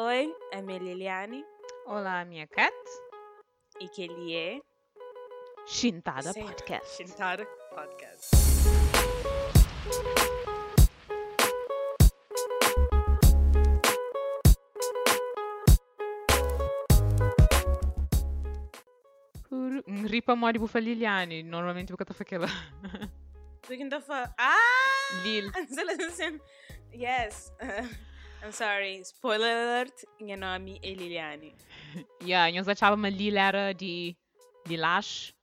Oi, minha Liliane Olá, minha cat. e que ele é Shintada Sim. Podcast. Shintada Podcast. Ripa mori bufa Liliane. Normalmente buka tafa aquela. We can do for ah. Lil. Yes. I'm sorry. Spoiler alert. Meu nome é Liliane. Yeah, nós achávamos Lil era de Lilash.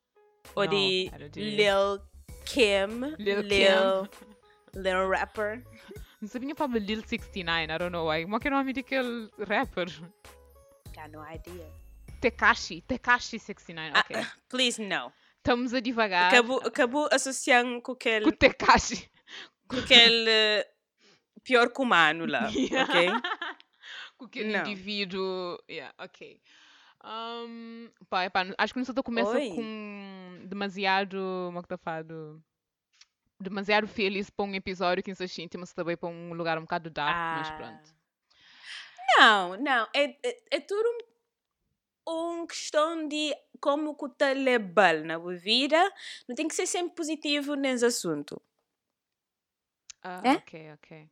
Ou de Lil Kim. Lil Lil, Lil Rapper. Não sabia para Lil 69, I don't know why. Mas que nome daquele rapper? Got no idea. Tekashi. Tekashi 69, Ah, ok. please, no. Estamos a divagar. Acabou, acabou associando com Com aquele, Tekashi. com aquele pior que humano lá, ok? com aquele Não. indivíduo. Yeah, ok. Um, pá, epá, acho que não só começa Oi. com demasiado. Como é que tá falando? Demasiado feliz para um episódio que se sente, mas também para um lugar um bocado dark, mas pronto. Não, não. É, é, é tudo um, um questão de como que o telebal na vida não tem que ser sempre positivo nesse assunto. Ah, É? ok, ok.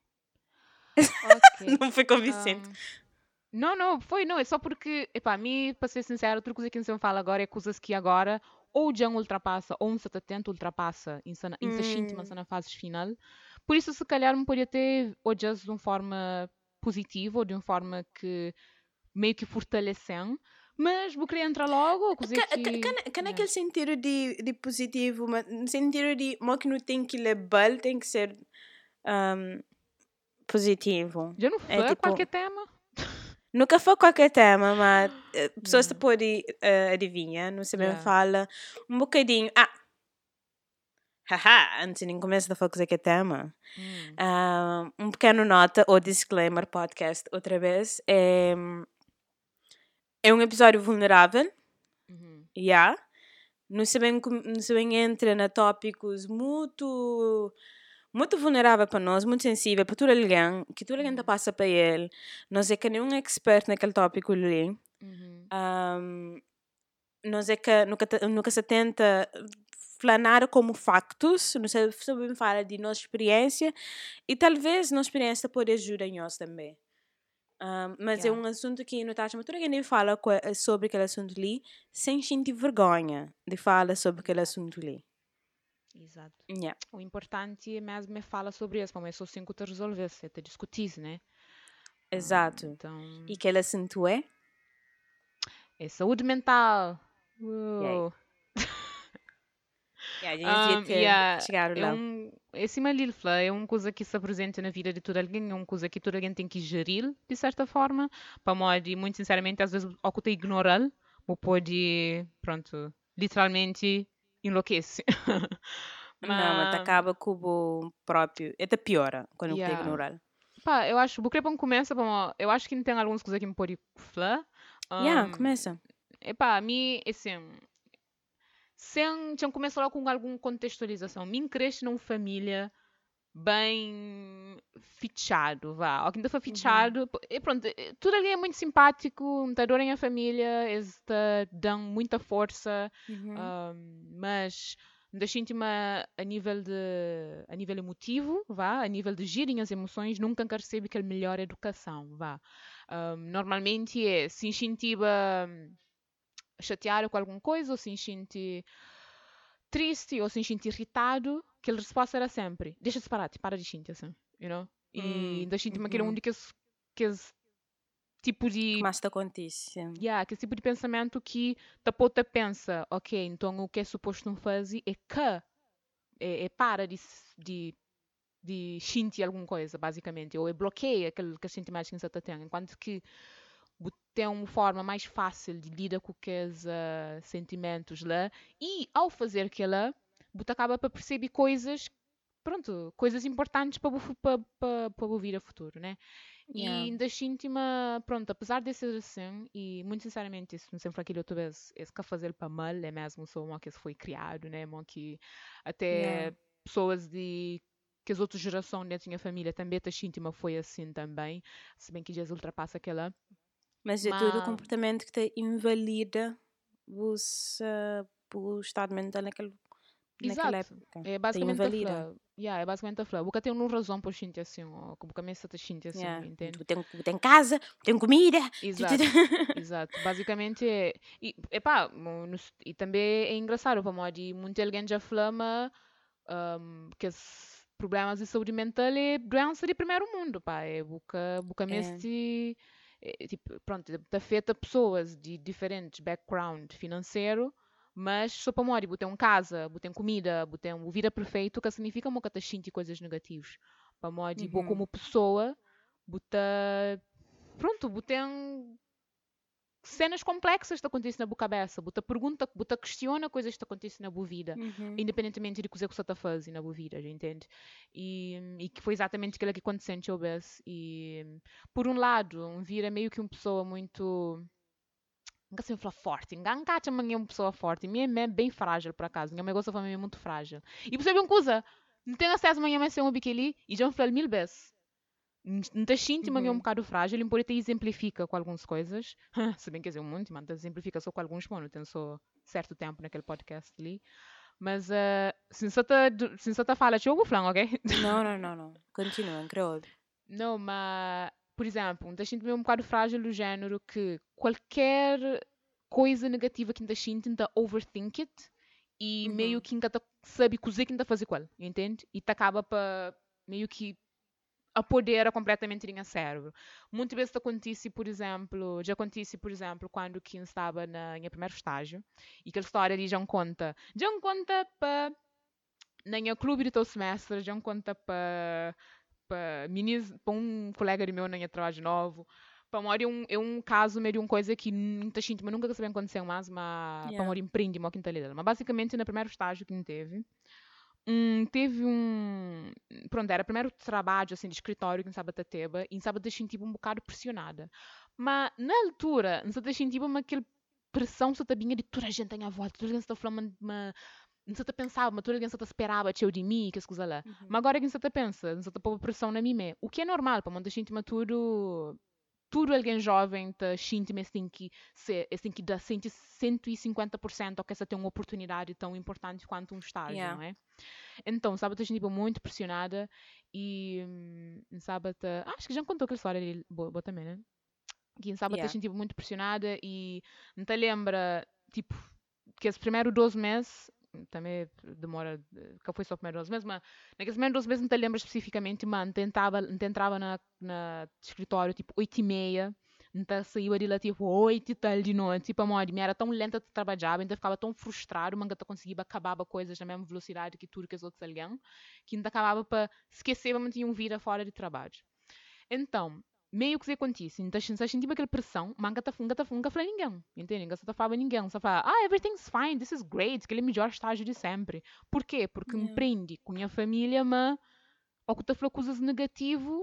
Ok. Não foi convincente. Um, não, não, foi, não. É só porque, epá, a mim, para ser sincero, outra coisa que não se fala agora é coisas que agora ou já ultrapassa ou um se tenta ultrapassa em sana, Hum. na fase final. Por isso, se calhar, me podia ter já de uma forma positiva ou de uma forma que meio que fortalecem. Mas vou querer entrar logo, que... ca- Can can Yeah. aquele sentido de, de positivo, mas no sentido de que não tem que lebal tem que ser um, positivo. Já não foi é tipo- qualquer tema? Nunca foi qualquer tema, mas eh, pessoas Yeah. podem eh, adivinhar, não se bem Yeah. fala um bocadinho. Ah! Haha, antes de nem começar a falar qualquer tema. Hum. Ah, um pequeno nota ou disclaimer podcast outra vez. É, é um episódio vulnerável, Uhum. já. Não se bem, não se bem entra na tópicos muito muito vulnerável para nós, muito sensível para todo alguém, que todo alguém tá passa para ele. Nós é que nenhum expert naquele tópico ali. Uhum. Um, nós é que nunca, nunca se tenta planar como factos, não se sempre fala de nossa experiência e talvez nossa experiência pode ajudar nós também. Um, mas é Yeah. um assunto que não tá mas toda ninguém fala sobre aquele assunto ali sem sentir vergonha de falar sobre aquele assunto ali. Exato. Yeah. O importante é mesmo é falar sobre isso, é só assim que te resolver, é te discutir, né? Ah, Exato. Então, E aquele assunto é? é saúde mental. aí? Uou. Yeah, a gente Um, ter yeah, é lá. esse Malilfla é uma coisa que se apresenta na vida de todo alguém, é uma coisa que todo alguém tem que gerir, de certa forma, para modo, e muito sinceramente, às vezes, que tu ignorar, ou pode, pronto, literalmente enlouquece. Não, mas acaba com o próprio. Até piora quando Yeah. yeah. ignorar. Pá, eu acho, querer para começa, pá, eu acho que não tem algumas coisas que me pode falar. Yeah, Um, começa. Epá, a mim, assim, sem, sem começar logo com alguma contextualização, mim cresce numa família bem fichado, vá. Ainda foi fichado, p- e pronto, eh, tudo ali é muito simpático, adorem a família, eles te dão muita força, Uhum. um, mas deixem-te a nível de a nível emotivo, vá, a nível de girem as emoções, nunca recebe aquela melhor educação, vá. Um, normalmente é se incentiva hum, chatear com alguma coisa, ou se sente triste, ou se sente irritado, que a resposta era sempre, deixa-se parar, te para de sentir assim, you know? E Hum, deixem-te aquele uhum. um daqueles aqueles tipo de Mas te acontece. Yeah, aquele tipo de pensamento que a puta pensa, ok, então o que é suposto não fazer é que é, é para de, de, de sentir alguma coisa, basicamente, ou é bloqueia aquele, aqueles sentimentos que você tendo, enquanto que tem uma forma mais fácil de lidar com aqueles ah, sentimentos lá, e ao fazer aquilo, você acaba para perceber coisas, pronto, coisas importantes para o para, para, a futuro, né? Yeah. E ainda sinto-me, pronto, apesar de ser assim, e muito sinceramente, isso não sempre aquilo outra vez, esse que fazer para mal é mesmo só uma que se foi criado, né? Uma que até Yeah. pessoas de que as outras gerações dentro da minha família também te sinto foi assim também, se bem que já ultrapassa aquela. Mas é todo o Mas- comportamento que te invalida o, se- o estado mental naquele, naquela Exato. época. É Te basicamente a. Yeah, é basicamente a falar. Boca tem uma razão para sentir assim, ou que boca mesmo te sentir assim, Yeah. entende? Tem, tem casa, tem comida. Exato. Exato. Basicamente é. E, epá, nos- e também é engraçado, para modo muito alguém já flama um, que os problemas de saúde mental é doença de primeiro mundo, pá. É boca, boca mesmo de- é, tipo, pronto, afeta pessoas de diferentes background financeiro, mas só para modo, botem um casa, botem comida, botem uma vida perfeito, que significa que te sente coisas negativas. Para bo Uhum. como pessoa, bota pronto, botem cenas complexas que acontecem na boa cabeça, bota pergunta, bota questiona coisas que acontecem na boa vida, Uhum. independentemente de coisa que você está a fazer na boa vida, já entende? E, e que foi exatamente aquilo que aconteceu em Chobes. E por um lado, um vira meio que uma pessoa muito nunca sei falar forte, cacha é uma pessoa forte, minha é bem frágil por acaso, minha mãe gosta de falar muito frágil. E percebe uma coisa, não tem acesso a ser um biquili e já me falei mil vezes. Não te sinto, mas é um Uhum. bocado frágil, embora te exemplifica com algumas coisas. Se bem que é um monte, mas exemplifica só com alguns, bom, não tem só certo tempo naquele podcast ali. Mas, uh, se você está falando, eu vou falar, ok? Não, não, não, não. Continua, em crioulo. Não, mas, por exemplo, um sinto um bocado frágil do género que qualquer coisa negativa que ainda sinto, ainda overthink it e Uhum. meio que ainda sabe cozer que ainda fazer ele, entende? E acaba para meio que apodera completamente o cérebro. Muitas vezes acontece, por exemplo, já acontece, por exemplo, quando Kim estava na minha primeiro estágio e aquela história de já conta, já conta para na minha clube de teu semestre, já conta para para um colega de meu na minha trabalho novo. Para é um, é um caso meio de uma coisa que muita gente mas nunca sabia aconteceu mais, mas Yeah. para mim empreende uma quinta lida. Mas basicamente no primeiro estágio que teve, um, teve um. Pronto, era o primeiro trabalho assim, de escritório que em Sábado Teba e em Sábado senti um bocado pressionada. Mas na altura, não se senti uma aquela pressão só vinha de toda a gente à minha volta, toda a gente está falando, mas não se pensava, mas toda a gente esperava eu de mim, que coisa lá. Uhum. Mas agora que você pensa, você está pondo pressão na mim mesmo. O que é normal, para muita gente tudo tudo alguém jovem tá sente mas tem que ser, tem que dar 150% ou que essa tem uma oportunidade tão importante quanto um estágio, Yeah. não é? Então, sabe, a gente muito pressionada e hum, sabe, tá- acho que já contou aquela história ali, boa, boa também, né? Que sabe, Yeah. a gente muito pressionada e não te lembra, tipo, que os primeiros 12 meses também demora, que foi só o primeiro 12 meses, mas naqueles primeiros 12 meses não te lembro especificamente, mas tentava, entrava na, na escritório tipo 8 e meia, então saía de lá tipo 8 e tal de noite, tipo a moda, me era tão lenta de trabalhar, ainda ficava tão frustrado, mas ainda conseguia acabar coisas na mesma velocidade que tudo que os outros alguém, que ainda acabava para esquecer, mas tinha um vida fora de trabalho. Então, meio que isso acontece, então você sentia aquela pressão, mas nunca nunca nunca falei ninguém, entende? Nunca está falando ninguém, só fala, ah, everything's fine, this is great, que ele é o melhor estágio de sempre. Por quê? Porque me Yeah. prende com a minha família, mas ao que está falando coisas negativas,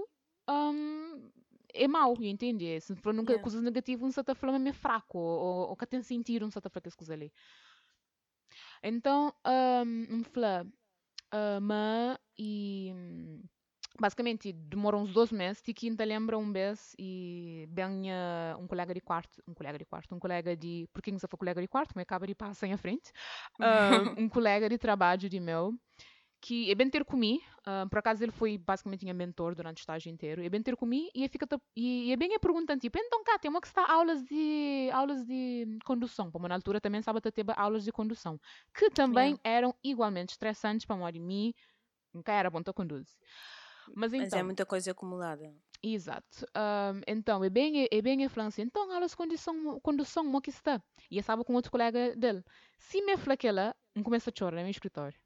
um, é mau, entende? Se for nunca Yeah. coisas negativas, não se está falando é fraco, ou, ou que tem sentido, não se está falando essas coisas ali. Então, um, um fala, uh, mas, e basicamente demora uns 12 meses e quinta lembra um mês e bem um colega de quarto um colega de quarto um colega de porque não foi colega de quarto mas acaba de passar em frente uh, um colega de trabalho de meu que é bem ter comigo uh, por acaso ele foi basicamente minha mentor durante o estágio inteiro é bem ter comigo e fica e, é bem a perguntando tipo então cá tem uma que está aulas de aulas de condução? Como na altura também sabe ter aulas de condução que também Yeah. eram igualmente estressantes para mim nunca era bom para conduzir mas então, Mas é muita coisa acumulada. exato. Um, então, é bem, é bem a França. Então, aulas de condução, como que está? E eu estava com outro colega dele. Se me fala aquela, não começa a chorar no meu escritório.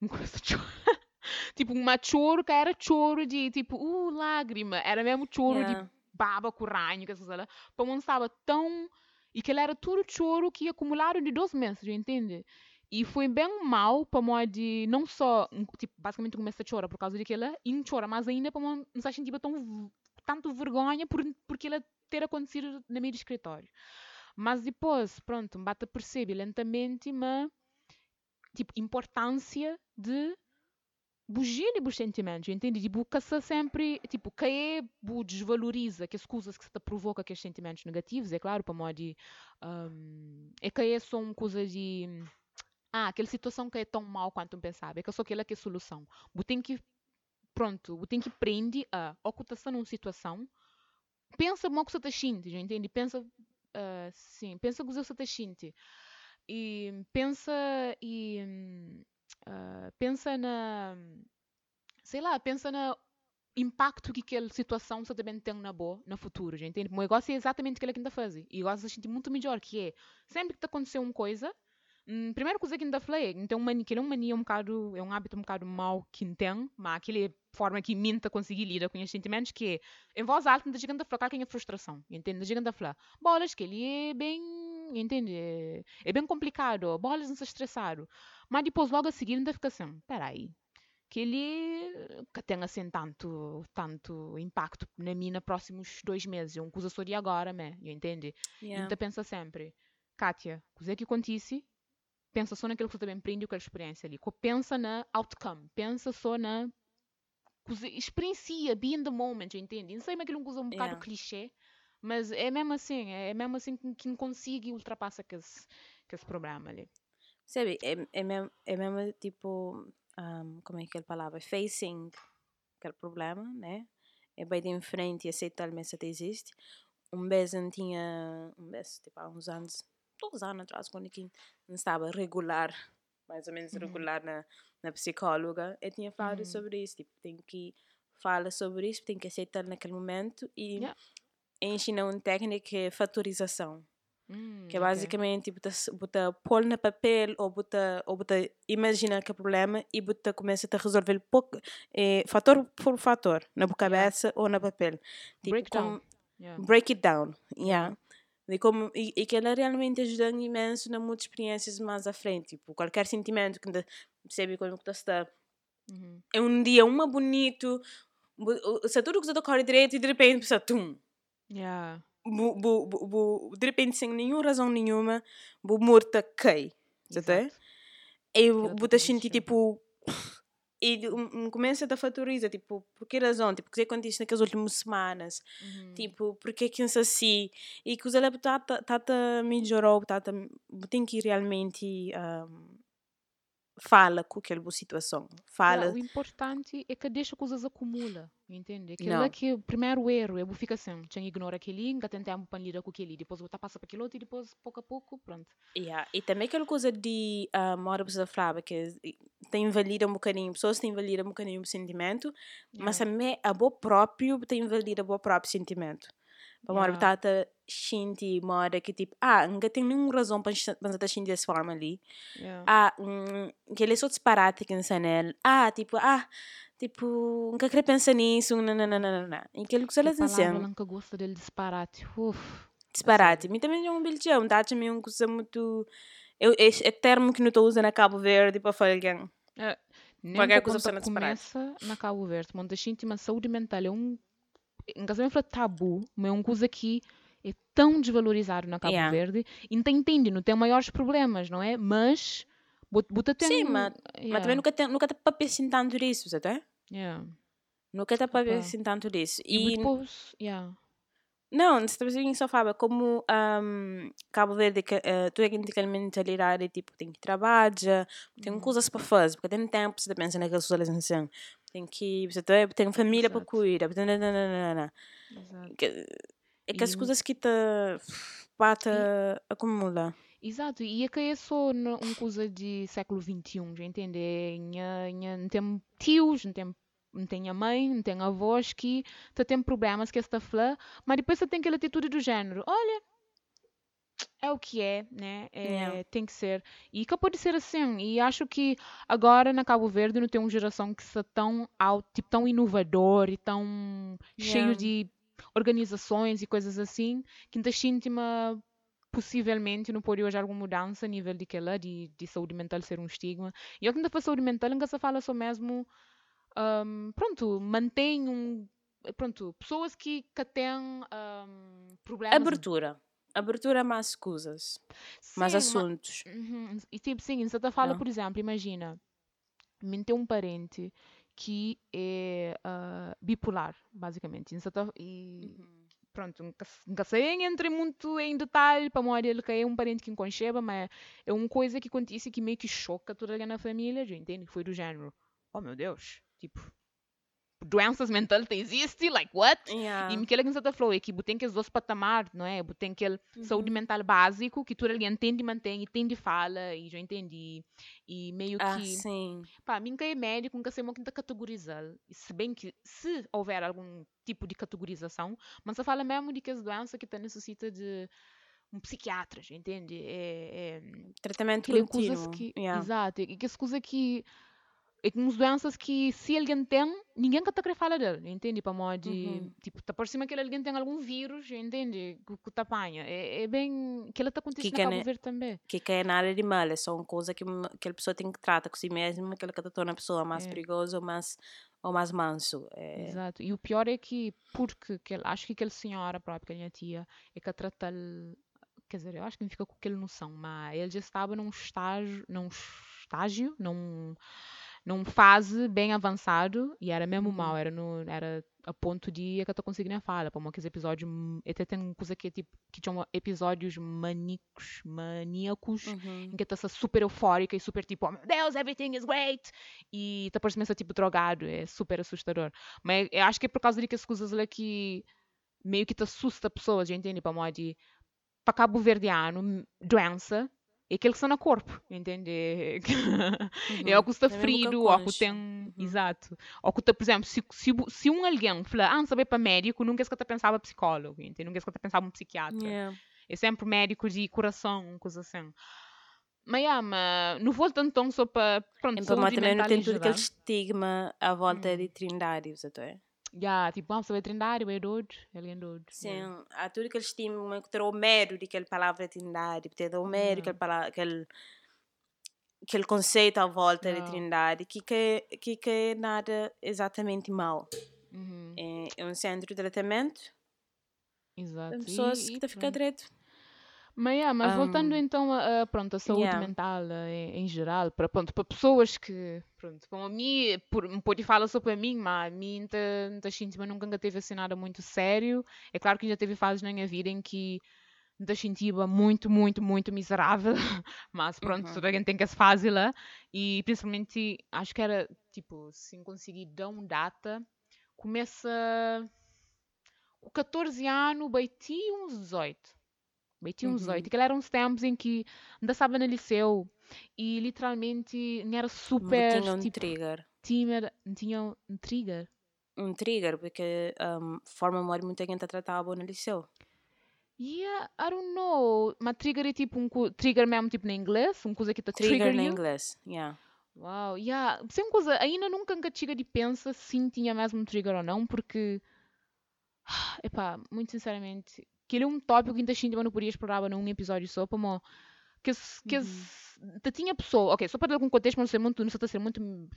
Não começa a chorar. tipo, uma choro que era choro de, tipo, uh, lágrima. Era mesmo choro Yeah. de baba com ranho, que essas lá. Para mim estava tão... E que ele era tudo choro que acumularam de dois meses, já entende? E foi bem mal para mim de não só, tipo, basicamente começa a chorar por causa daquela, e chora mais ainda para não se sentir tão, tanto vergonha por, porque ela ter acontecido no do escritório. Mas depois, pronto, me bate a perceber lentamente, mas, tipo, importância de bugia de bons sentimentos, entende? Tipo, que se sempre, tipo, que é, bu desvaloriza que as coisas que se te provoca aqueles sentimentos negativos, é claro, para modo de, um, é que é só uma coisa de, ah, aquela situação que é tão mal quanto um pensava, é que só aquela que é a solução. Bu tem que, pronto, bu tem que aprender a, ocultação numa situação, pensa que você está sentindo, entende? Pensa, uh, sim, pensa que você está sentindo. E pensa e uh, pensa na sei lá, pensa na impacto que aquela situação também tem na boa, no futuro, já entende? O negócio é exatamente aquilo que ainda faz. E eu gosto de sentir muito melhor, que é, sempre que te aconteceu uma coisa, hum, primeira coisa que ainda falei, então uma mania, que é uma mania um bocado, é um hábito um bocado mau que tem, mas aquele forma que minta conseguir lidar com os sentimentos, que é, em voz alta, ainda chegando a falar quem é frustração, entende? Ainda chegando a falar, bolas, que ele é bem, entende? É, é bem complicado, bolas não se estressaram. Mas depois, logo a seguir, ainda fica assim, peraí, que ele que tenha assim tanto, tanto impacto na mim nos próximos dois meses. É uma coisa só de agora, né? entende? Yeah. Então pensa sempre, Kátia, o que é que acontece? Pensa só naquilo que você também aprende com a experiência ali. Pensa na outcome, pensa só na experiencia, be in the moment, entende? Não sei aquilo é uma coisa um bocado Yeah. clichê, mas é mesmo assim, é mesmo assim que, que consegue ultrapassa que esse, que esse problema ali. Sabe, é, é, mesmo, é mesmo tipo, um, como é que é a palavra? Facing aquele problema, né? É bem de frente e aceitar mesmo que existe. Um vez eu tinha, um vez, tipo, há uns anos, dois anos atrás, quando eu estava regular, mais ou menos Uhum. regular na, na psicóloga, eu tinha falado Uhum. sobre isso, tipo, tem que falar sobre isso, tem que aceitar naquele momento e Yeah. ensina uma técnica que é fatorização. Hum, Que é basicamente botar, botar pôr no papel ou botar, ou botar imaginar que é problema e botar começa a resolver pouco, eh, fator por fator, na boca Yeah. cabeça ou no papel. Tipo, Break down. como- Yeah. break it down. Yeah. E, como, e, e que ela realmente ajuda imenso na muitas experiências mais à frente. Tipo, qualquer sentimento que ainda percebe quando você está. Uhum. É um dia uma bonito, se tudo que você corre direito e de repente pensa, tum, Yeah. bu, bu, bu, bu, de repente sem nenhuma razão nenhuma, bu morta cai. Você tá? E total sentir tipo. E um, começa a fatoriza, tipo, por que razão? Tipo, o que aconteceu naquelas últimas semanas? Uhum. Tipo, por que que isso assim? E que os tá tá melhorou, tá tá tem que realmente um, fala com aquela situação. Fala. Yeah, o importante é que deixa coisas acumula, entende? Aquilo Não. é que o primeiro erro, eu fico assim, tinha ignora aquele, ainda tentar para lidar com aquele, depois voltar passa para aquele outro e depois, pouco a pouco, pronto. Yeah. E também aquela coisa de ah, uma hora você falava que tem invalida um bocadinho, pessoas têm invalida um bocadinho o sentimento, mas Yeah. também a boa próprio tem invalida o próprio sentimento. Para uma hora tá sentir uma hora que tipo, ah, não tem nenhuma razão para estar sentir dessa forma ali. Yeah. Ah, hum, que ele é só disparate que não nele. Ah, tipo, ah, tipo, nunca queria pensar nisso, não, não, não, não, não. E que Que elas palavra dizem, nunca gosta dele disparate. Uf. disparate. Mim também é um bilhão, é uma coisa muito. Eu, é, termo que não estou usando a Cabo Verde para falar alguém. É, nem Qualquer coisa começa na Cabo Verde, monta gente, mas saúde mental é um, em casamento fala tabu, mas é uma coisa que é tão desvalorizado na Cabo Yeah. Verde, e não entende, não tem maiores problemas, não é? Mas, bota tem... Sim, mas, mas também nunca tem, nunca tá para pensar tanto disso, sabe? Yeah. Nunca tá para pensar tanto disso. E, E, depois, yeah. não, se também só fala como um, Cabo Verde, que, uh, tu é que tem mentalidade, tipo, tem que trabalhar, tem Uhum. coisas para fazer, porque tem tempo para pensar naquela socialização. Tem que, você tem família para cuidar. Exato. é que as E- coisas que te pata acumula. Exato, e é que é só uma coisa de século XXI, já entende? É, Não tem tios, não tem, não tem a mãe, não tem avós que tá tem problemas que está falando, mas depois você tem aquela atitude do género, olha, é o que é, né? É, Yeah. Tem que ser. E que pode ser assim. E acho que agora na Cabo Verde não tem uma geração que está tão out, tipo, tão inovador e tão cheio Yeah. de organizações e coisas assim, que ainda sente-me possivelmente não pode hoje alguma mudança a nível de que lá, de, de saúde mental ser um estigma. E eu que ainda para saúde mental, nunca se fala só mesmo, ahm, pronto, mantém um, pronto, pessoas que, que têm ahm, problemas. Abertura. Abertura a mais coisas, mais assuntos. Uhum. E tipo, sim, você tá fala, Não. por exemplo, imagina, mim tem um parente que é uh, bipolar, basicamente. E, uhum. pronto, nunca, sei entre muito em detalhe para morrer ele que é um parente que enconcheba, mas é uma coisa que acontece que meio que choca toda a na família, já entende? Foi do género, oh meu Deus, tipo, doenças mentais existem, like what? Yeah. E aquilo que você falou é que tem que os dois patamares, não é? Tem aquele uhum. saúde mental básico que tudo ali entende e mantém, entende fala, e já entendi. E meio ah, que. Sim. Pá, mim que é médico, nunca sei muito categorizar. Se bem que, se houver algum tipo de categorização, mas você fala mesmo de que as doenças que necessita de um psiquiatra, entende? É, é, Tratamento contínuo. Que, yeah. Exato. E que as coisas que é como doenças que se alguém tem, ninguém quer querer falar dele, entende? Para modo de, uhum. tipo, tá por cima que alguém tem algum vírus, entende? Que, que apanha. É, é bem, que ela está acontecendo que Cabo Verde também. Que é nada de mal, é só uma coisa que aquela pessoa tem que tratar com si mesma, que ela torna a pessoa mais é. perigosa ou mais, ou mais manso. É... Exato. E o pior é que, porque que, acho que aquela senhora própria, minha tia, é que a trata quer dizer, eu acho que não fica com aquela noção, mas ele já estava num estágio, num estágio, num num fase bem avançado e era mesmo mal, uhum. era no era a ponto de que eu tô conseguindo falar, para aqueles episódios, até tem coisa que é tipo que chama episódios maníacos, maníacos, uhum. em que tá super eufórica e super tipo, oh meu Deus, everything is great, e tá por cima tipo drogado, é super assustador. Mas eu acho que é por causa de que as coisas lá que meio que te assusta pessoas, já entende? Para modo de para cabo verdeano, doença, é aquele que está no corpo, entende? É, uhum. é o que está ferido, ou que tem. Uhum. Exato. Ou que, por exemplo, se, se, se um alguém fala, ah, não saber para médico, nunca é que pensava psicólogo, entende? Nunca é que pensava um psiquiatra. Yeah. É sempre médico de coração, coisa assim. Mas, yeah, mas não vou tanto só para. Pronto, então, mas também não tem tudo aquele estigma à volta hum. de Trindade, você é? Já, tipo, vamos saber trindade, é doido, ele é doido. Sim, yeah. há tudo que eles tinham, ter o medo de aquela palavra trindade, ter o medo de aquele, aquele, aquele conceito à volta yeah. de trindade, que, que, que, que é nada exatamente mal. Uhum. É, é um centro de tratamento. Exato. pessoas e, que ficam direito. Mas, yeah, mas um, voltando então a, a, pronto, a saúde yeah. mental em, em, geral, para, pronto, para pessoas que, pronto, para mim, por, pode falar só para mim, mas a mim, gente nunca teve assim nada muito sério. É claro que já teve fases na minha vida em que me sentia muito, muito, muito miserável, mas pronto, uhum. toda a gente tem que essa fase lá. E principalmente, acho que era, tipo, se conseguir dar uma data, começa com 14 anos, baiti uns 18 Bem, tinha uns oito. Uhum. eram uns tempos em que ainda estava no liceu e literalmente era super. Não tinha um tipo, trigger. Tinha, tinha um trigger. Um trigger, porque um, forma memória muita gente tratava no liceu. Yeah, I don't know. Mas trigger é tipo um trigger mesmo tipo na inglês, uma coisa que está trigger. Trigger na inglês, yeah. Uau, yeah. Sem coisa, ainda nunca chega de pensa se tinha mesmo um trigger ou não, porque. Epá, muito sinceramente, que ele é um tópico que ainda assim não podia explorar num episódio só, como que que uhum. tinha pessoa, ok, só para dar algum contexto, mas não sei muito, não sei ser muito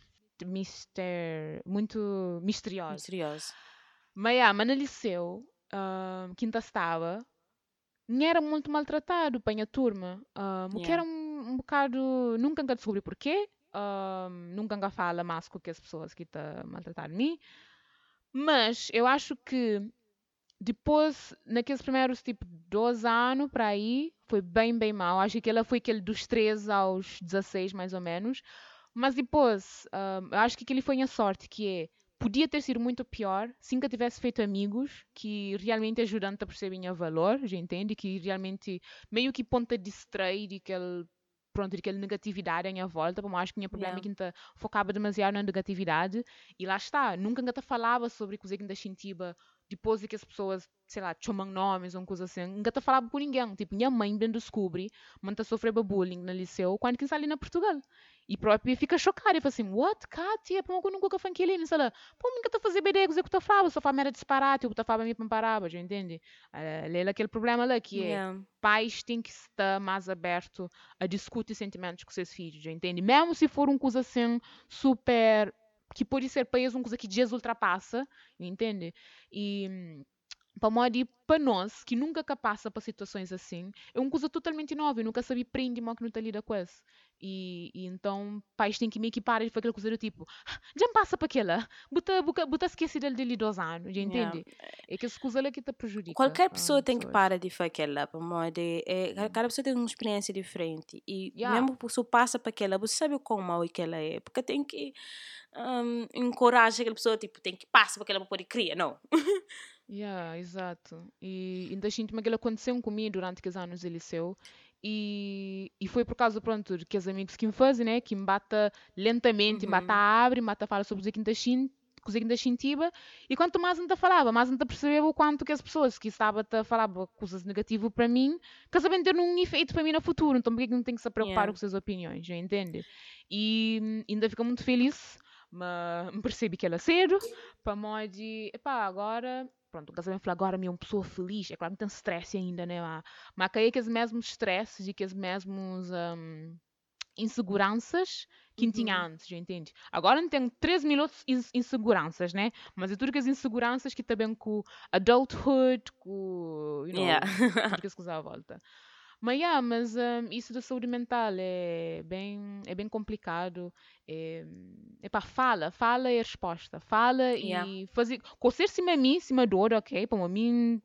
mister, muito misterioso. Misterioso. Mas, yeah, mas no liceu, uh, quinta estava, não era muito maltratado para a turma, uh, o que era um, um bocado, nunca descobri porquê, uh, nunca fala mais com que as pessoas que estão maltratando mim, mas eu acho que depois, naqueles primeiros tipo 12 anos para aí, foi bem, bem mal. Acho que ela foi aquele dos 13 aos 16, mais ou menos. Mas depois, um, acho que aquele foi a sorte, que é podia ter sido muito pior se nunca tivesse feito amigos que realmente ajudam a perceber o valor, já entende? Que realmente meio que ponta distrai de aquele pronto, aquela negatividade à minha volta, porque acho que o meu problema yeah. é que focava demasiado na negatividade e lá está, nunca ainda falava sobre coisa que ainda sentia depois que as pessoas, sei lá, chamam nomes ou coisa assim, nunca te falava com ninguém. Tipo, minha mãe bem descobre, mas tá sofrendo bullying no liceu quando que está ali na Portugal. E próprio fica chocada e fala assim, what, Katia, pô, eu nunca fui aquele, sei lá. Pô, nunca tá fazendo bem que eu tô falando, só fala merda disparate, eu tô falando me parava, já entende? Uh, aquele problema lá que é, yeah. pais têm que estar mais abertos a discutir sentimentos com seus filhos, já entende? Mesmo se for uma coisa assim super que pode ser para eles uma coisa que Jesus ultrapassa, entende? E para modo para nós, que nunca passa para situações assim, é uma coisa totalmente nova, eu nunca sabia prender mal que não está lida com isso. E, e, então, pais têm que me equipar foi aquela coisa do tipo, "Ah, já me passa para aquela, buta, buta esqueci dele dele dos anos, já Yeah. entende? É que essa coisa lá que te prejudica. Qualquer ah, pessoa tem que parar de fazer aquela, para modo é, ca- cada pessoa tem uma experiência diferente e Yeah. mesmo que você passa para aquela, você sabe o quão mal que ela é, porque tem que um, encorajar aquela pessoa, tipo, tem que passar para aquela para poder criar, não. Yeah, exato. E ainda sinto-me que aconteceu comigo durante aqueles anos de liceu. E, e foi por causa, pronto, que os amigos que me fazem, né? Que me bata lentamente, me Uhum. bata abre, me bata fala sobre o que ainda sinto que sentia e quanto mais ainda falava, mais ainda percebeu o quanto que as pessoas que estavam a falar coisas negativas para mim, que sabem ter um efeito para mim no futuro, então por que que não tem que se preocupar Yeah. com suas opiniões, já entende? E hum, ainda fico muito feliz, mas me percebi que ela cedo, para modo de, epá, agora, pronto, o casamento falou agora, minha uma pessoa feliz, é claro, não tem stress ainda, né? Mas, mas caí aqueles mesmos stresses e aqueles mesmos hum, inseguranças que tinha Uhum. antes, já entende? Agora não tenho 13 mil outras ins- inseguranças, né? Mas é tudo que as inseguranças que também com adulthood, com, you know, Yeah. tudo que as coisas à volta. Mas, yeah, mas hum, isso da saúde mental é bem, é bem complicado. É, epá, fala, fala é a resposta. Fala Yeah. e fazer. Conhecer-se a mim, se me dor, ok? Para mim,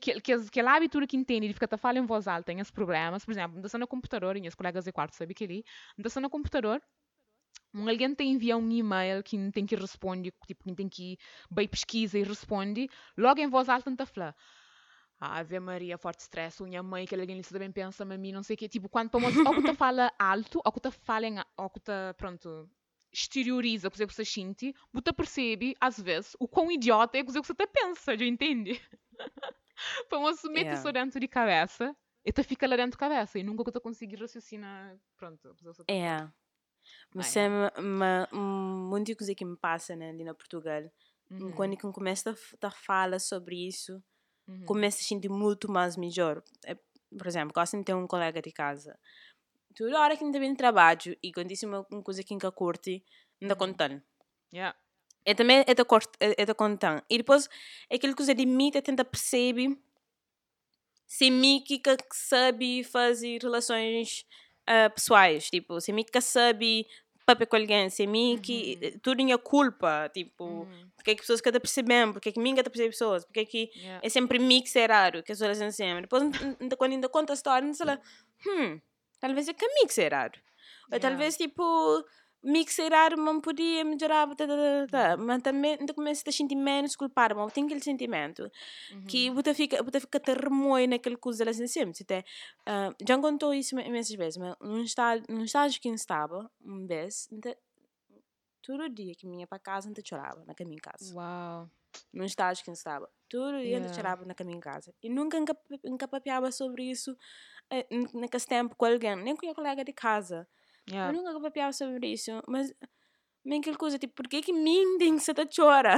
que, que, aquele hábito que entende de ficar a falar em voz alta tem esses problemas. Por exemplo, anda no computador, e meus colegas de quarto sabem que ali, anda no computador. um Alguém tem enviar um e-mail que tem que responder, tipo, tem que ir bem pesquisa e responde, logo em voz alta não está a falar. Ave Maria, forte stress, minha mãe, que alguém também pensa, a mim, não sei o quê. Tipo, quando para ou que te fala alto, ou que te fala, em, ou que te, pronto, exterioriza o que você sente, você percebe, às vezes, o quão idiota é o que você até pensa, já entende? para você mete Yeah. isso dentro de cabeça, e te fica lá dentro de cabeça, e nunca que tu conseguir raciocinar, pronto. É. falando. Mas é uma, uma, um, muita coisa que me passa né, ali na Portugal. Uhum, Quando eu começo a, a falar sobre isso, uhum, começo a sentir muito mais melhor. É, por exemplo, gosto de ter um colega de casa. Toda hora que ainda vem de trabalho e quando disse uma, uma coisa que ainda curte, ainda Uhum. contando. yeah, É também é da cort- é é contando. E depois, aquele coisa de mim, é tenta perceber se mim que que sabe fazer relações ah, pessoais. Tipo, se mim que sabe papel com alguém, se mim que Uhum. tudo é culpa. Tipo, uhum, porque é que pessoas que estão percebendo, porque é que mim que está percebendo pessoas, porque é que yeah, é sempre mix é raro, que as pessoas dizem sempre. Depois, n- n- quando ainda conta a história, não sei lá, hum, talvez é que é raro. Ou yeah. talvez, tipo, mix raro, mas podia melhorar, tá, tá, tá, mas também ainda começa a sentir menos culpado, mas tem aquele sentimento que Uhum, você fica, você fica te naquele coisa assim sempre. Você ah, já contou isso imensas vezes, mas num estágio, num estágio que estava, um vez, todo dia que vinha para casa, ainda chorava na caminho em casa Uau. num estágio que estava. Todo dia Yeah. chorava na caminho em casa. E nunca encapapeava sobre isso eh, naquele tempo com alguém, nem com a colega de casa. Yeah. Eu nunca encapapeava sobre isso. Mas, bem aquela coisa, tipo, por que que ser da chora?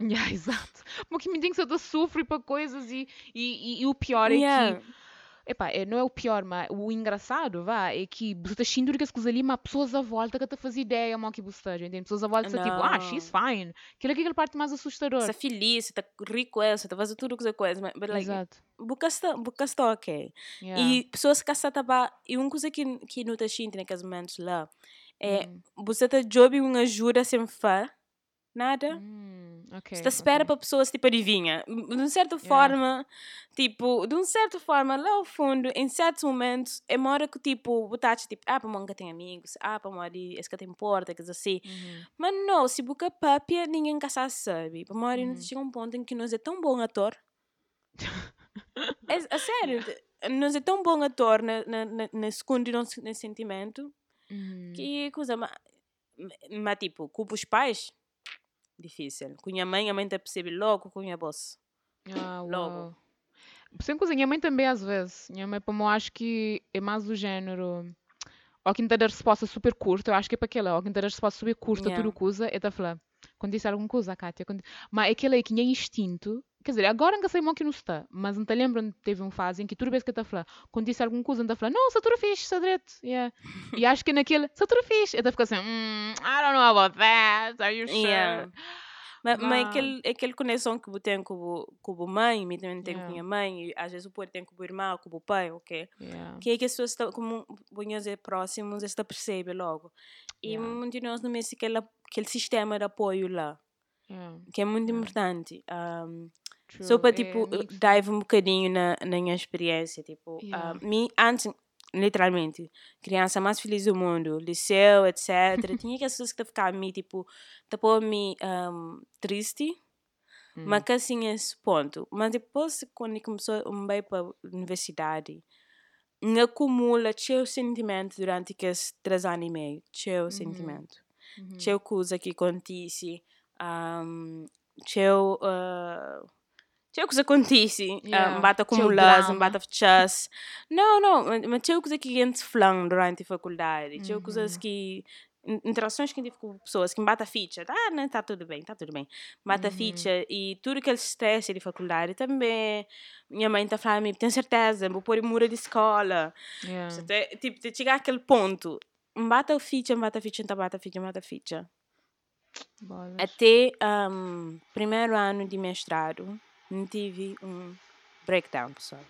Yeah, exato. Mas que me tem que você sofre para coisas e, e, e, e o pior é Yeah. que. Epá, é, não é o pior, mas o engraçado, vá, é que você está sentindo que as coisas ali, mas pessoas à volta que te fazem ideia, mal que você está, entende? Pessoas à volta que tipo, ah, she's fine. Aquilo aqui é a parte mais assustadora. Você é feliz, você está rico, você está fazendo tudo o que você quer. Mas, like, Exato. buca está, está ok. Yeah. E pessoas que estão E uma coisa que, que não está sentindo naqueles momentos lá é Hum. você está job uma ajuda sem fã, nada. Hum, ok. Você espera ok. para pessoas tipo adivinha. De uma certa Yeah. forma, tipo, de uma certa forma, lá ao fundo, em certos momentos, é uma hora que tipo, botar tipo, ah, para nunca tem amigos, ah, para uma esse que te importa, coisa assim. Uhum. Mas não, se boca papia, ninguém que sabe. Para hora Uhum. chega um ponto em que nós é tão bom ator. é, a sério, nós é tão bom ator na, na, na, na nosso nesse sentimento Uhum. que coisa, mas, mas tipo, culpa os pais. Difícil. Com a mãe, a mãe te percebe logo com a boss. Ah, Logo. uau. Sem coisa, minha mãe também às vezes. Minha mãe, como eu acho que é mais do género. Ou quem dá a resposta super curta, eu acho que é para aquela. Ou quem dá a resposta super curta, Yeah. tudo coisa, é da falar. Quando disse alguma coisa, Kátia. Quando... Mas aquele aí que é instinto. Quer dizer, agora não sei muito que não está. Mas não te lembro, teve um fase em que toda vez que eu te falar, quando disse alguma coisa, não te falar, não, se tu fixe, se direito. Yeah. e acho que naquele, se tu fixe, eu ficar assim, mm, I don't know about that, are you sure? Yeah. Mas, mas Mas- aquele, aquele conexão que você tem com a mãe, eu também tenho com Yeah. minha mãe, e às vezes o pai tem com o irmão, com o pai, ok? Yeah. Que é que as pessoas estão, como vamos dizer, próximos, esta percebe logo. E Yeah. muitos de nós não aquele, aquele sistema de apoio lá, Yeah. que é muito importante. Um, True. só para, É tipo, muito- dive um bocadinho na, na minha experiência, tipo, Yeah. ah, mim, antes, literalmente, criança mais feliz do mundo, liceu, etc. Tinha aquelas pessoas que ficavam me, tipo, pôr-me um, triste, Hum. mas que assim é esse ponto. Mas depois, quando começou a ir para a universidade, me acumula cheio sentimento durante aqueles três anos e meio. Cheio sentimento. Uhum. Cheio coisa que acontece. Um, cheio... Uh, cheio coisa acontece. Yeah, Um, cheio acumular, drama. bate fechas. Não, não. mas- cheio coisa que gente falando durante a faculdade. Cheio coisas Uhum. que... in- Interações que eu tive com pessoas que me bate a ficha. Ah, não, tá tudo bem, tá tudo bem. Bate a Uhum. ficha e tudo aquele stress de faculdade também. Minha mãe tá falando, tenho certeza, vou pôr mura de escola. Yeah. Tipo, de chegar àquele ponto. Me bate a ficha, me bate a ficha, me bate a ficha, me bate a ficha. Bolas. Até um, primeiro ano de mestrado, tive um breakdown, pessoal.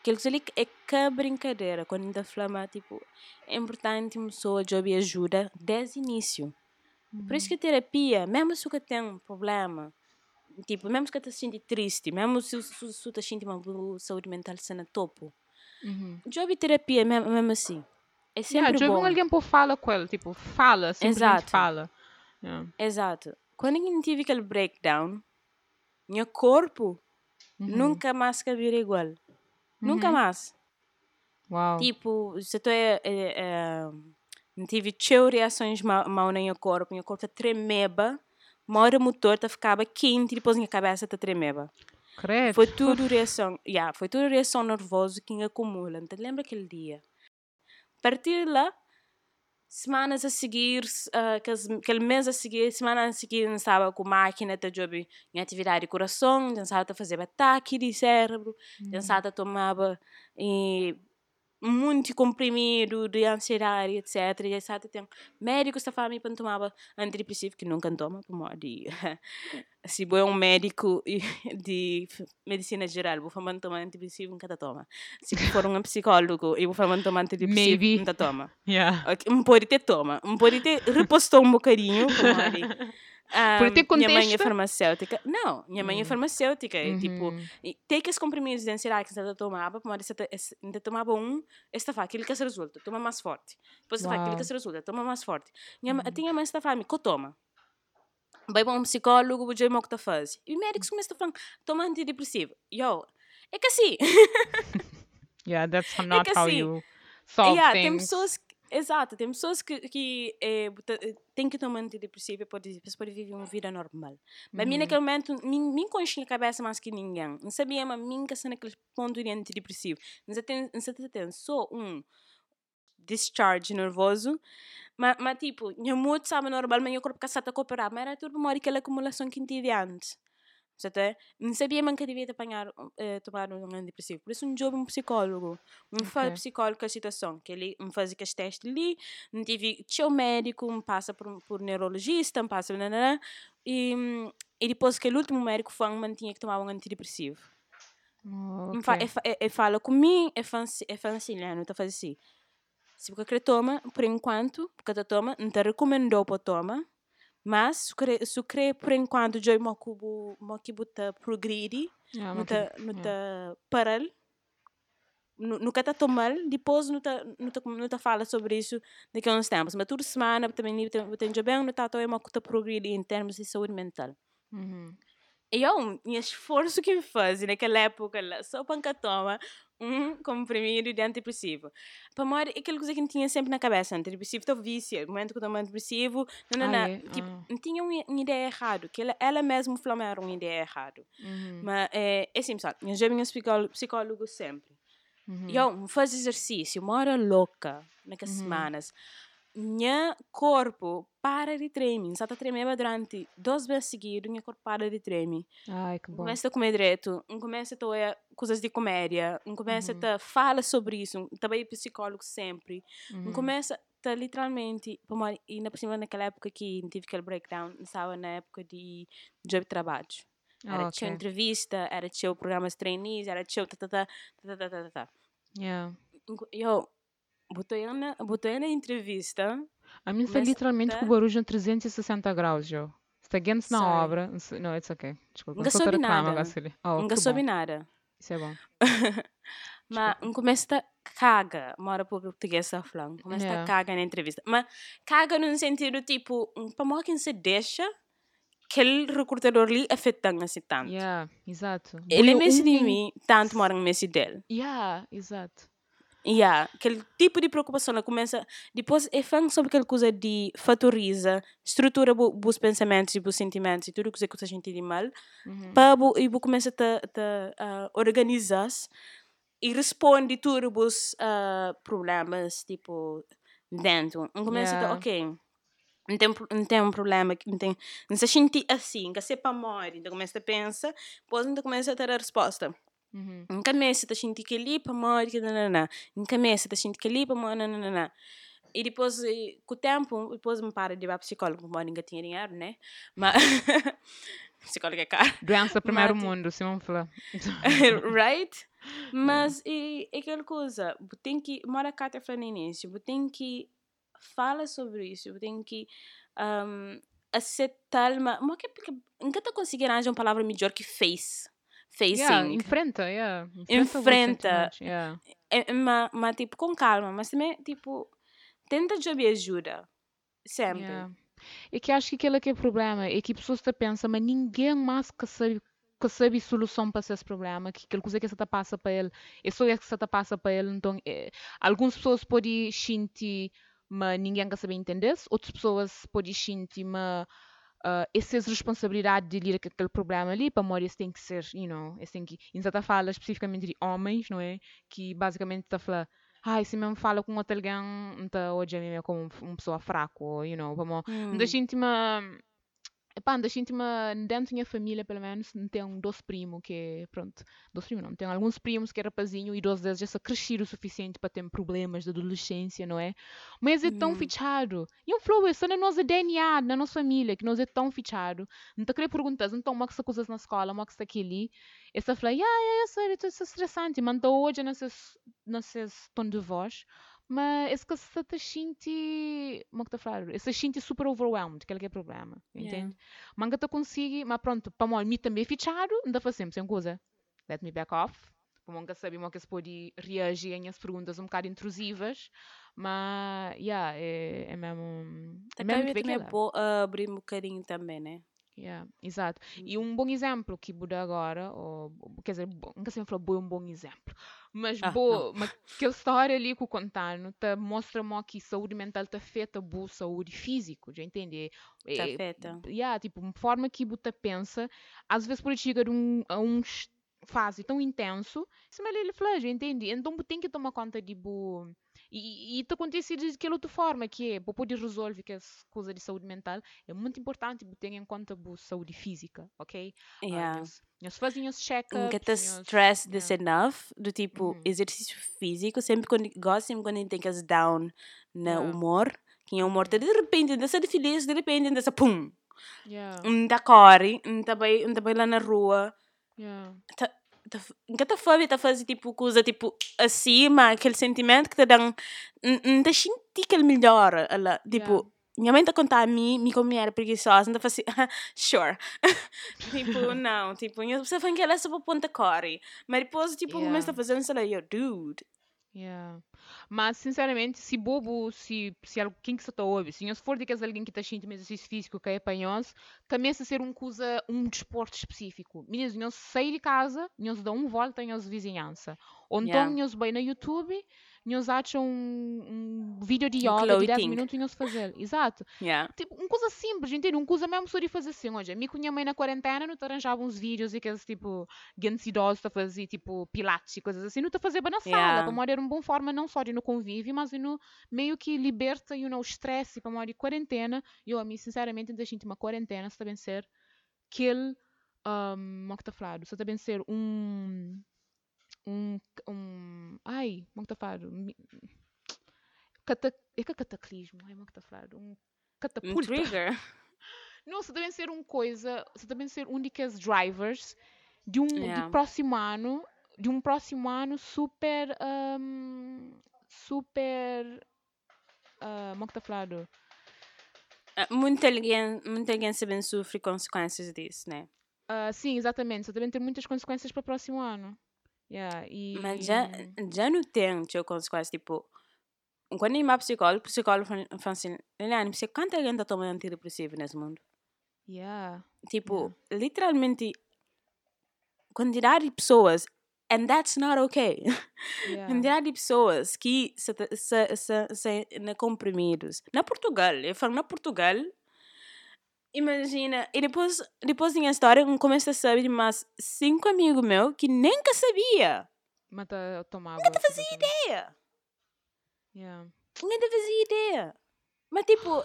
Aquilo ali é que brincadeira, quando ainda flama, tipo, é importante uma pessoa de ajuda desde o início. Por isso que a terapia, mesmo se você tem um problema, tipo, mesmo se você está se sentindo triste, mesmo se você está sentindo uma saúde mental sendo topo, Uhum. terapia mesmo, mesmo assim. É sempre Yeah, já bom. alguém por fala com ele, tipo, fala, simplesmente Exato. fala. Yeah. Exato. Quando eu tive aquele breakdown, meu corpo Uhum. nunca mais que vir igual. Nunca Uhum. mais. Uau. Tipo, se tu é, é, é, não tive cheio reações mal, mal no meu corpo, meu corpo tá tremeba, uma hora o motor tá ficava quente e depois minha cabeça tá tremeba. Credo. Foi tudo reação, yeah, foi tudo reação nervosa que acumula. Então, lembra aquele dia? A partir de lá, semanas a seguir, uh, aqueles- aquele mês a seguir, semana a seguir, eu estava com máquina de job em atividade de coração, estava a fazer ataque de cérebro, eu estava a tomar e muito comprimido de ansiedade, etc. E estava tem médicos que falavam para tomar antidepressivo que nunca toma, por modo de se é um médico e- de medicina geral, vou falar tomar antidepressivo, nunca toma. Se for um psicólogo, eu vou falar tomar antidepressivo, nunca toma. Yeah. Ok, Um pode ter toma, um pode ter repostou um bocadinho, como ali. Pode ter minha mãe é contexto? farmacêutica. Não, minha mãe é Hum. farmacêutica. É tipo, Uhum. e tem que os comprimidos de ansiedade que você tomava, mas você ainda tomava um, esta faz aquele que se resulta, toma mais forte. Depois faz Uau. que se resulta, toma mais forte. Minha, uhum. Tinha mãe que está falando, toma. Vai para um psicólogo, o que está fazendo. E médicos começam a falar, toma antidepressivo. Yo, é que assim, Yeah, that's not que how assim, you solve yeah, tem things. pessoas que- Exato, tem pessoas que, que eh, têm que tomar antidepressivo para poder, para poder viver uma vida normal. Mas mim Uhum. naquele momento, mim, mim a cabeça mais que ninguém. Não sabia, mas mim que naquele ponto de antidepressivo. Não tem, não tem só um discharge nervoso, mas, mas tipo, meu mood estava normal, mas meu corpo caçata a cooperar. Mas era tudo uma aquela acumulação que tive antes. Certo? Não sabia man que devia apanhar, eh, tomar um antidepressivo. Por isso, um jogo um psicólogo. Um faz Ok. psicólogo a situação. Que ele me faz aqueles testes ali. Não tive teu médico, me passa por, por neurologista, me passa... Nanana, e, hum, e depois que o último médico foi, me tinha que tomar um antidepressivo. Oh, Me fa- ok. e fa- e- e fala comigo, é fanci- é fancilhano, tá fazendo assim. Se você quer tomar, por enquanto, porque toma, não te recomendou para tomar, mas se quer por enquanto, já mo cubo, mo que buta progredir, Yeah, mas te, tu- não yeah. nu- nunca tá tomar, depois não te fala sobre isso daqui a uns tempos, mas toda semana também tem tem bem, não tá to mo que progredir em termos de saúde mental. Uhum. E eu, um esforço que me fazia naquela época lá, só para que toma um comprimido de antidepressivo. Para mim, era aquela coisa que eu tinha sempre na cabeça, antidepressivo, estou vício, no momento que eu tomo antidepressivo, não, não, Ah, não, é? tipo, Ah. não tinha uma, uma ideia errada, que ela, ela mesma falou era uma ideia errada. Uhum. Mas, é, é assim, pessoal, eu já vinha psicólogo, psicólogo sempre. Uhum. E eu faz exercício, uma hora louca, naquelas Uhum. semanas. Meu corpo para de tremer, só está tremendo durante dois meses seguidos, meu corpo para de tremer. Ai, que bom. Começa a comer direto, um começa a ter coisas de comédia, começa Uhum. a fala sobre isso, também psicólogo sempre, um Uhum. começa tá literalmente, como ainda por cima naquela época que tive aquele breakdown, estava na época de job de trabalho. Era Ah, tinha ok. entrevista, era tinha o programa de trainees, era tinha o tá, tá, tá, tá, tá, tá, tá, tá. Yeah. Eu, botou ele na, na entrevista, A mim está Começa literalmente com o barulho a 360 graus, Joe. Está against na Sorry. obra. Não, it's okay. Desculpa. Não soube nada. Oh, que soube nada. Isso é bom. Mas um começa a caga, mora o português a falar, um começa Yeah. a caga na entrevista. Mas caga num sentido tipo, um, para more quem se deixa, aquele recrutador ali afetando assim tanto. Yeah, exato. Ele é nesse de um- mim, tanto mora nesse dele. Yeah, exato. Yeah, aquele tipo de preocupação ela começa. Depois é fã sobre aquela coisa de fatoriza, estrutura os pensamentos e os sentimentos e tudo o que você sente de mal, Uhum. para e bo começa a ah, organizar-se e responde tudo os ah, problemas, tipo, dentro. Um começa a Yeah. ok. Não tem, não tem um problema, não tem. Não se sente assim, que se para morrer, então começa a pensar, depois então começa a ter a resposta. Uhum. Em cabeça tá sentindo que ali para morrer, que nananã. Em cabeça tá sentindo que ali para morrer, nananã. E depois, eh, com o tempo, depois me para de ir para psicólogo, porque ninguém tinha dinheiro, né? Mas. psicólogo é caro. Doença primeiro Mate. mundo, se vamos falar. right? Mas é, é aquela coisa, você tem que, mora cá até no início, você tem que falar sobre isso, você tem que um, aceitar, mas mas que nunca tá conseguindo arranjar uma palavra melhor que face. Facing. Yeah, enfrenta, yeah. Enfrenta. Enfrenta. Yeah. É, mas, mas, tipo, com calma, mas também, tipo, tenta de ajuda. Sempre. Yeah. É que acho que aquele é que é o problema, é que pessoas te pensam, mas ninguém mais que sabe que sabe solução para esse problema, que aquela coisa que você tá passa para ele, é só isso que você tá passa para ele, então é, algumas pessoas podem sentir, mas ninguém quer saber entender, outras pessoas podem sentir, mas uh, essa é a responsabilidade de lidar com aquele problema ali, para morrer, isso tem que ser, you know, tem que, e você tá fala especificamente de homens, não é? Que basicamente está a falar, ai, se mesmo fala com outro alguém, então hoje é mesmo como uma pessoa fraca, ou, you know, vamos, Hum. ainda sinto-me, epá, ainda sinto-me, dentro da minha família, pelo menos, tenho dois primos que, pronto, dois primos não, tenho alguns primos que é rapazinho e dois deles já são crescidos o suficiente para ter problemas de adolescência, não é? Mas é tão Uhum. fichado. E um flow, isso na nossa DNA, na nossa família, que nós é tão fichado. Não te querer perguntar, então, como é que se coisas na escola, como é que está aqui Essa fala, yeah, yeah, eu sei, isso é estressante, mas então hoje, nesses tom de voz, mas esse que se te sente, como é que te falar? Se sente super overwhelmed, que é que é o problema, Yeah. entende? Mas que te consegue, mas pronto, para mim também é fichado, ainda faz sempre, sem coisa. Let me back off. Para mim que sabe, que se pode reagir a essas perguntas um bocado intrusivas, mas, yeah, é, é mesmo... É mesmo Também é bom abrir um bocadinho também, né? Yeah, exato. E um bom exemplo que Buda agora, ou, quer dizer, bo- nunca sempre falou é um bom exemplo, mas Ah, bo, mas aquela história ali que eu contando tá, mostra-me que saúde mental está afeta boa saúde física, já entende? É, Tá é, afeta. yeah, tipo, uma forma que Buda pensa, às vezes pode chegar um, a um fase tão intenso, se ele fala, já entende? Então tem que tomar conta de e, e, te acontece de aquela outra forma que é para poder resolver que essa coisa de saúde mental é muito importante ter em conta bu saúde física, ok? Ah, Yeah. nós, nós fazemos check-ups, Nunca tá stress this yeah. enough, do tipo, Uhum. exercício físico, sempre quando, gosto sempre quando tem que down na Yeah. humor, que é humor, tá de repente, dessa de feliz, de repente, dessa pum, Yeah, um da corre, um tá bem, um tá bem lá na rua, yeah, tá, tá, nunca tá fome, tá fazendo tipo coisa, tipo, acima, aquele sentimento que tá dando, não tá sentindo que ele melhora, ela, tipo, Yeah. minha mãe tá contando a mim, me como era preguiçosa, não tá assim, sure. tipo, não, tipo, eu você fala que ela é só para ponta corre, mas depois, tipo, Yeah. começa a fazer isso lá, eu, dude. yeah. Mas, sinceramente, se bobo, se, se alguém que se está ouve, se for de que alguém que está sentindo exercício físico que é para nós, começa a ser um coisa, um desporto específico. Meninos, nós sair de casa, nós dá um volta em vizinhança. Ou então, Yeah. nós vai no YouTube, nós acham um, um vídeo de Um yoga de 10 clothing. minutos e nós fazer. Exato. Yeah. Tipo, uma coisa simples, entende? Uma coisa mesmo de fazer assim. Hoje, a minha com minha mãe na quarentena, não te arranjava uns vídeos e que tipo, gente idosos a fazer, tipo, pilates e coisas assim. Não te fazia na sala. Yeah. Para morar uma boa forma, não só de no convívio, mas no meio que liberta, you know, o estresse para morar de quarentena. E eu, a mim, sinceramente, ainda sinto uma quarentena, se também ser aquele, um, como é que está a falar? Se também ser um, um, um, ai, como é que É cataclismo, é falar. Um Um catapulta. trigger. Não, se devem ser um coisa, se devem ser únicas drivers de um Yeah. de próximo ano, de um próximo ano super ahm, super está falado? Ah, Muita gente, muita gente também sofre consequências disso, né? Ah, sim, exatamente, só devem ter muitas consequências para o próximo ano. Yeah, e Mas já, já não tem tipo, consequências, tipo... Quando eu ia para psicólogo, o psicólogo fala assim, Liliane, você quanta gente está tomando antidepressivo nesse mundo? yeah, Tipo, literalmente, quantidade de pessoas, and that's not okay. yeah. Quantidade de pessoas que se, se, se, se, na comprimidos. Na Portugal, eu falo na Portugal, imagina, e depois, depois tinha a história, eu começo a saber, mas cinco amigos meus que nem que sabia. Mata tomava. Nunca fazia Ideia. Yeah. Fazia ideia. Mas tipo,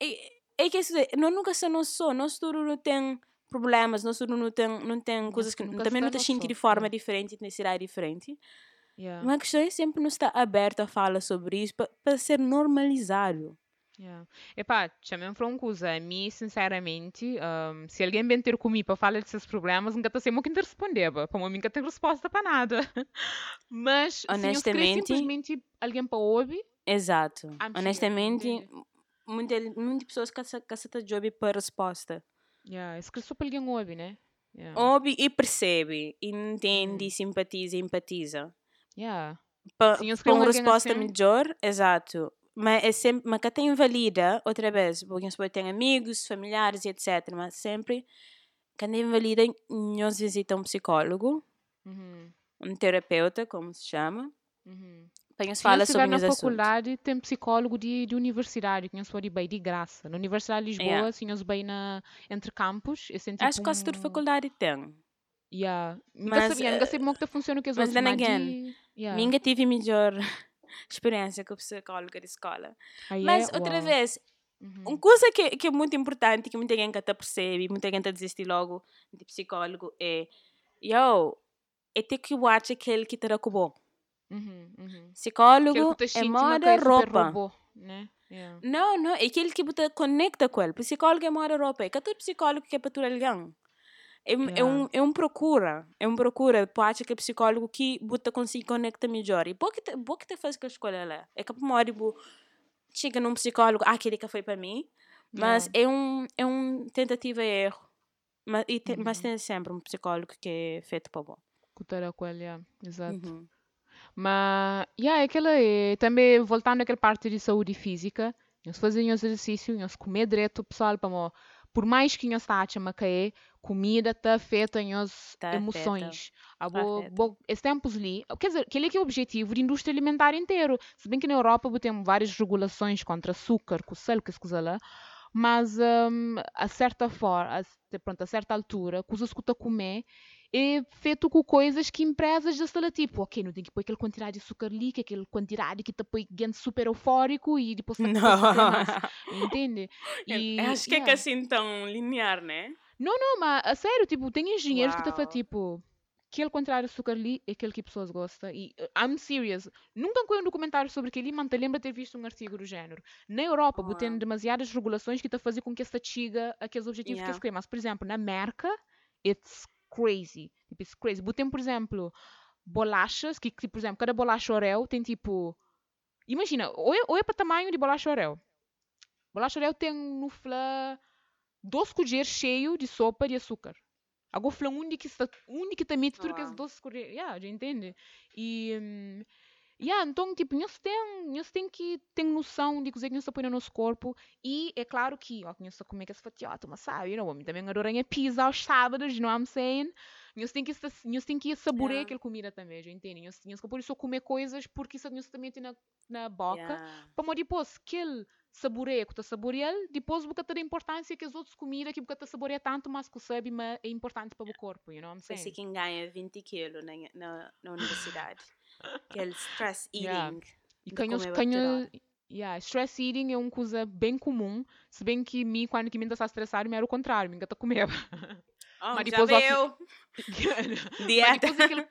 é, é, é que isso, nós nunca se não só, nós tudo não tem problemas, nós tudo não tem, não tem coisas que nunca também não no sentindo de forma diferente, de necessidade diferente. Yeah. Mas a questão é sempre não estar aberto a falar sobre isso para ser normalizado. Yeah. Epá, chamem para uma coisa. A mim, sinceramente, um, se alguém vem ter comigo para falar desses problemas, nunca está sempre muito responder. Para mim, nunca tem resposta para nada. Mas, se eu Honestamente- simplesmente alguém para ouvir, Exato. Honestamente, entende? muitas muita pessoas que se que se tá job para resposta. yeah, se querer só para alguém ouvir, né? Yeah. Ouve e percebe, e entende, simpatiza e empatiza. Yeah. Para uma resposta assim. melhor, exato. Mas é sempre, mas que até invalida, outra vez, porque pode ter amigos, familiares e etc. Mas sempre, quando invalida, nós visita um psicólogo, Uhum. um terapeuta, como se chama, Uhum. para nos Se falar sobre na assuntos. faculdade, tem psicólogo de, de universidade, que nós pode bem de graça. Na Universidade de Lisboa, Yeah. se nós bem na, entre campos, eu senti Acho que quase toda faculdade tem. Yeah. Nunca Mas, sabia, nunca eh, sabia como é que funciona que as mas outras, then mas again, de- yeah. Tive melhor experiência com psicóloga de escola. Ah, é? Mas, outra Uau. vez, Uhum. uma coisa que, que é muito importante, que muita gente até percebe, muita gente desiste logo de psicólogo, é, yo, é ter que watch aquele que te bom. Uhum, uhum. Psicólogo é te moda roupa. robô, né? Yeah. Não, não, é aquele que você conecta com ele. Psicólogo é moda roupa. É que todo psicólogo que é para tu alguém. É, um- é, Yeah. um, é um procura. É um procura. Pode que é psicólogo que você consegue conectar melhor. E por que te, por que te faz que a escolha lá? É que por uma hora chega num psicólogo, ah, aquele que foi para mim. Mas é um, é um tentativa e erro. Mas, e te- mas Uhum. tem sempre um psicólogo que é feito para bom. Cultura com ele, yeah. exato. Uhum. Mas, yeah, aquela é, também voltando àquela parte de saúde física, nós fazemos exercício, nós comer direito, pessoal, para por mais que nós está a que é, comida está afeta as Tá emoções. A bo, afeta. bo, esses tempos ali, quer dizer, aquele que é o objetivo da indústria alimentar inteiro. Se bem que na Europa bo tem várias regulações contra açúcar, com sal, que se coisa lá, mas hum, a certa forma, a, pronto, a certa altura, coisas que tu comer é feito com coisas que empresas já estão tipo, ok, não tem que pôr aquela quantidade de açúcar ali, que aquela quantidade que te põe gente super eufórico e depois tá Não. entende? E, Acho que é que assim tão linear, né? Não, não, mas a sério, tipo, tem engenheiros que te fazem Uau. tipo, aquele contrário açúcar ali é aquele que pessoas gostam. E uh, I'm serious. Nunca foi um documentário sobre aquele, mas te lembro de ter visto um artigo do género. Na Europa, Uau. tem demasiadas regulações que te fazem com que esta chiga aqueles objetivos que Yeah. eles querem. Mas, por exemplo, na América, it's crazy. Tipo, it's crazy. Botem, por exemplo, bolachas, que, que, por exemplo, cada bolacha Oreo tem tipo. Imagina, ou é, ou é para tamanho de bolacha Oreo. Bolacha Oreo tem no 12 colheres cheio de sopa de açúcar. Agora fala um de que está um de que também tudo que as. 12 colheres, yeah, já entende? E hum, yeah, então tipo, nós tem, nós tem que ter noção de coisa que nós põe no nosso corpo e é claro que, ó, que nós comer que essa fatiota, mas sabe, you know, eu também adoro a pizza aos sábados, know what I'm saying? Nós tem que nós tem que saborear Yeah. aquela comida também, já entende? Nós nós por isso comer coisas porque isso nós também tem na na boca Yeah. para depois que ele saboreia, que tu saboreia, depois boca ter a importância que as outras comidas que boca te saboreia tanto, mas que sabe, mas é importante para o corpo, you know what I'm Foi assim saying? quem ganha 20 quilos na, na, na universidade. Aquele stress Yeah. eating. E canhos, comer canhos, bacteria. yeah, stress eating é uma coisa bem comum, se bem que mim, quando que me está estressado, me era o contrário, me está comer. Oh, Mas já depois, que- veio. mas Dieta. depois aquele,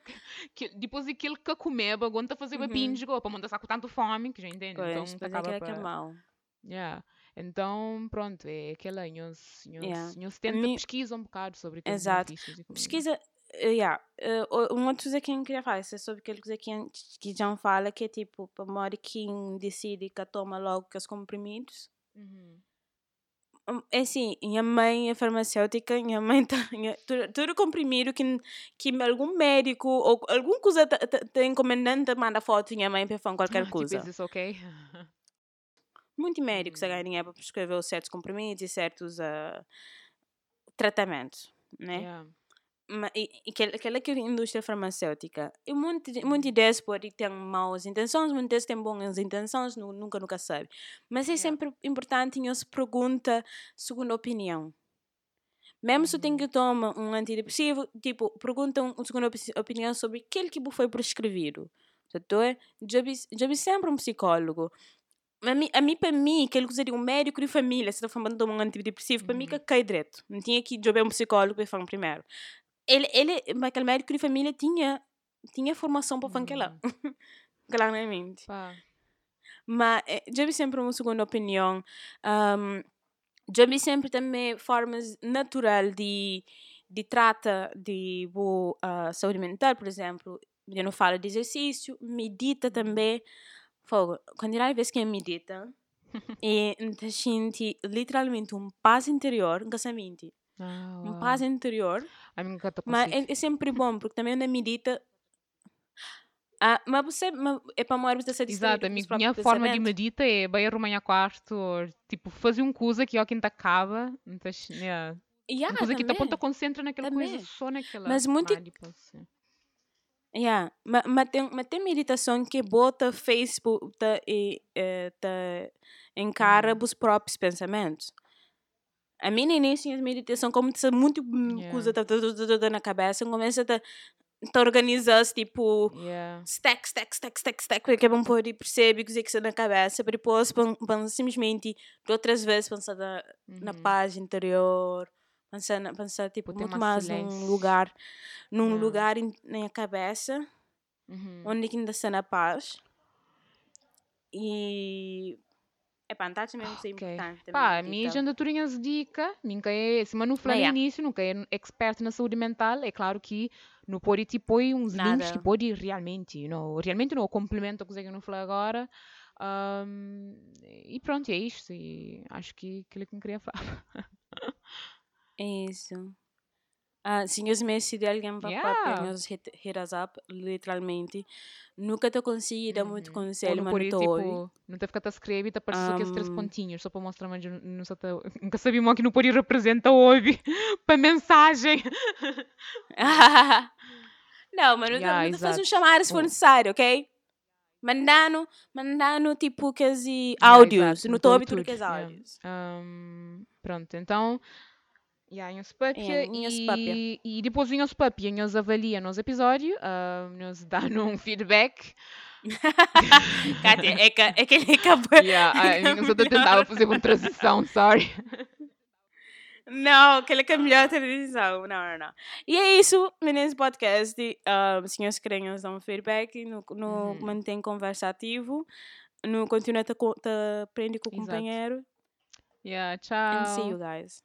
que, depois aquilo que comeba, tá fazer uhum. binge, para mandar com tanto fome, que já entende. Pois, então, tá acaba para... que é mau. Yeah. Então, pronto, é aquela. Nós, yeah. tenta Mi... pesquisa um bocado sobre aqueles Exato. Pesquisa. Uh, yeah. Uh, uma coisa que eu queria falar é sobre aquela coisa que, que já fala que é tipo, para morrer quem decide que toma logo os comprimidos. Uhum. Hum, é assim, minha mãe é farmacêutica, minha mãe tá, tudo, tudo comprimido que, que algum médico ou alguma coisa tá, tá, tá encomendando manda foto minha mãe para fazer qualquer tipo, coisa. Tipo, isso ok? Muito médicos uhum. agora é para prescrever certos comprimidos e certos uh, tratamentos, né? Yeah. Mas, e, e aquela que é a indústria farmacêutica, e muito, muitas ideias podem ter maus intenções, muitas têm boas intenções, nunca, nunca sabe. Mas é yeah. sempre importante que se pergunta segunda opinião. Mesmo se tem uhum. que tomar um antidepressivo, tipo, pergunta uma segunda opinião sobre aquele que foi prescrevido. Vi, já vi sempre um psicólogo a mim, a mim, para mim, que ele usaria um médico de família, se está falando de um antidepressivo, para mim que cai direto. Não tinha que jogar um psicólogo para falar primeiro. Ele, ele, aquele médico de família tinha, tinha formação para fazer lá. Claramente. Pá. Mas eh, já vi sempre uma segunda opinião. Um, já vi sempre também formas natural de, de trata de boa uh, saúde mental, por exemplo. Eu não falo de exercício, medita também. Fogo, quando eu vez que medita, e a gente literalmente um paz interior, mente. Ah, um paz interior. Mas é, é, sempre bom, porque também na medita. Ah, mas você mas é para morrer você Exato, a minha forma de medita é bem arrumar quarto, ou, tipo, fazer um coisa que ó quem acaba. Então, yeah. Yeah, uma coisa que te aponta concentra naquela também. coisa, só naquela. Mas muito. Yeah. Mas, mas, tem, mas tem meditação que bota Facebook tá, e eh, tá, encara uhum. os próprios pensamentos. A mim, no início, a meditação, como muito yeah. coisa tá, tá, tá, tá, na cabeça, começa a tá organizar tipo yeah. stack, stack, stack, stack, stack, porque é bom e perceber o que está na cabeça, para depois simplesmente de outras vezes pensar na, uhum. na paz interior, pensar, pensar tipo, muito mais silêncio. num lugar, num yeah. lugar in, na cabeça, uhum. onde ainda está na paz. E é pá, tá mesmo okay. importante. Pá, a minha já turinhas dica, nunca é, se mas não falei no início, nunca é expert na saúde mental, é claro que não pode tipo uns Nada. links que pode realmente, you know, realmente não complementa a coisa que eu não falei agora. Um, e pronto, é isto. E acho que aquilo que eu queria falar. Isso. Ah, se nós meses de alguém para yeah. us up, literalmente. Nunca te consegui dar muito uhum. conselho, mas não tipo, não te ficar a escrever e te aparece um, três pontinhos, só para mostrar, mas não sei, nunca sabia que não podia representar hoje para mensagem. não, mas yeah, não, faz um chamar se for necessário, ok? Mandando, mandando tipo que áudios, yeah, não estou habituado com áudios. Pronto, então Yeah, em Spapia, e, e depois em Spapia nos avalia nos episódio, uh, nos dá um feedback. Kátia, é que, é que ele acabou. Yeah, eu só tentava fazer uma transição, sorry. Não, aquele que é a melhor transição. Não, não, não. E é isso, meninos podcast. Um, senhores querem nos dar um feedback, no, no uhum. mantém conversa ativo, no continua a aprender com o companheiro. Yeah, tchau. And see you guys.